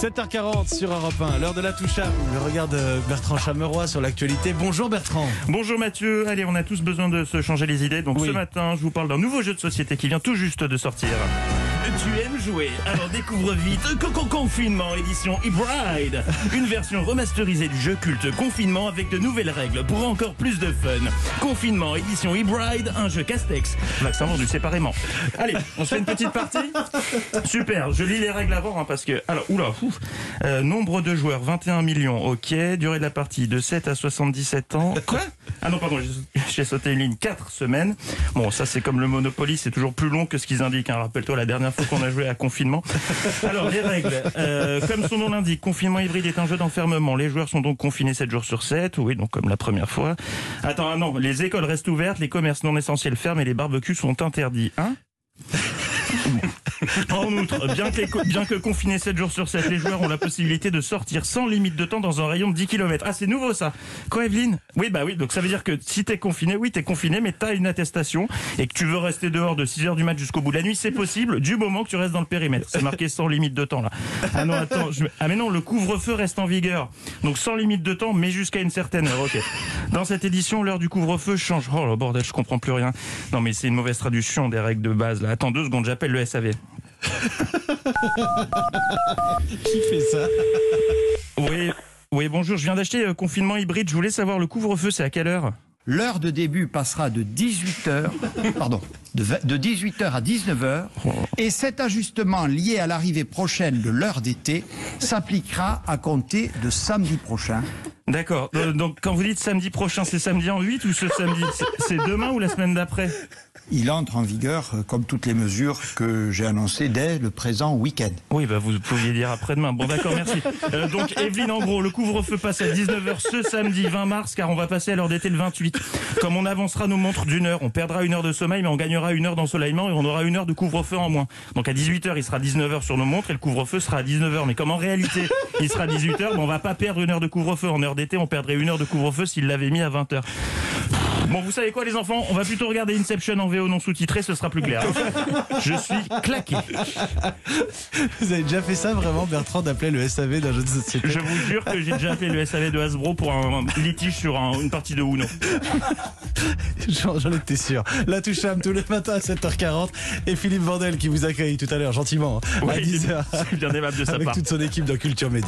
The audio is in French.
7h40 sur Europe 1, l'heure de la touche à le regard de Bertrand Chameroy sur l'actualité. Bonjour Bertrand. Bonjour Mathieu, allez on a tous besoin de se changer les idées, donc Oui. ce matin je vous parle d'un nouveau jeu de société qui vient tout juste de sortir. Tu aimes jouer Alors découvre vite Coco Confinement édition e-bride Une version remasterisée du jeu culte Confinement avec de nouvelles règles pour encore plus de fun. Confinement édition e-bride, un jeu Castex. Vaccin vendu séparément. Allez, on se fait une petite partie Super, je lis les règles avant hein, parce que... Alors, oula, ouf. Euh, nombre de joueurs 21 millions, ok. Durée de la partie de 7 à 77 ans. Quoi? Ah non, pardon, j'ai- j'ai sauté une ligne 4 semaines. Bon, ça c'est comme le Monopoly, c'est toujours plus long que ce qu'ils indiquent. hein. Rappelle-toi la dernière fois qu'on a joué à confinement. Alors, les règles. Euh, comme son nom l'indique, confinement hybride est un jeu d'enfermement. Les joueurs sont donc confinés 7 jours sur 7. Oui, donc comme la première fois. Attends, ah non, les écoles restent ouvertes, les commerces non essentiels ferment et les barbecues sont interdits. Hein? En outre, bien que, confinés 7 jours sur 7, les joueurs ont la possibilité de sortir sans limite de temps dans un rayon de 10 km. Ah, c'est nouveau ça. Quoi, Evelyne? Oui, bah oui, donc ça veut dire que si t'es confiné, oui, t'es confiné, mais t'as une attestation et que tu veux rester dehors de 6 heures du match jusqu'au bout de la nuit, c'est possible, du moment que tu restes dans le périmètre. C'est marqué sans limite de temps là. Ah non, attends, je... ah mais non, le couvre-feu reste en vigueur. Donc sans limite de temps, mais jusqu'à une certaine heure, ok. Dans cette édition, l'heure du couvre-feu change. Oh le bordel, je comprends plus rien. Non mais c'est une mauvaise traduction des règles de base là. Attends deux secondes, j'appelle le SAV. Qui fait ça Oui, oui, bonjour, je viens d'acheter euh, confinement hybride. Je voulais savoir le couvre-feu, c'est à quelle heure L'heure de début passera de 18h, pardon, de, vingt- de 18h à 19h, et cet ajustement lié à l'arrivée prochaine de l'heure d'été s'appliquera à compter de samedi prochain. D'accord. Euh, donc quand vous dites samedi prochain, c'est samedi en 8 ou ce samedi C'est- C'est demain ou la semaine d'après? Il entre en vigueur euh, comme toutes les mesures que j'ai annoncées dès le présent week-end. Oui, bah vous pouviez dire après-demain. Bon d'accord, merci. Euh, donc Evelyne, en gros, le couvre-feu passe à 19h ce samedi 20 mars, car on va passer à l'heure d'été le 28. Comme on avancera nos montres d'une heure, on perdra une heure de sommeil, mais on gagnera une heure d'ensoleillement et on aura une heure de couvre-feu en moins. Donc à 18h, il sera 19h sur nos montres et le couvre-feu sera à 19h. Mais comme en réalité, il sera 18h, on va pas perdre une heure de couvre-feu. En heure d'été, on perdrait une heure de couvre-feu s'il l'avait mis à 20h. Bon, vous savez quoi, les enfants? On va plutôt regarder Inception en VO non sous-titré, ce sera plus clair. Je suis claqué. Vous avez déjà fait ça vraiment Bertrand d'appeler le SAV d'un jeu de société? Je vous jure que j'ai déjà appelé le SAV de Hasbro pour un, un litige sur un- une partie de Uno. J'en j'en étais sûr. La touche à tous les matins à 7h40 et Philippe Vandel qui vous accueille tout à l'heure gentiment hein, à Oui, 10h c'est bien aimable de sa avec part. toute son équipe dans Culture Média.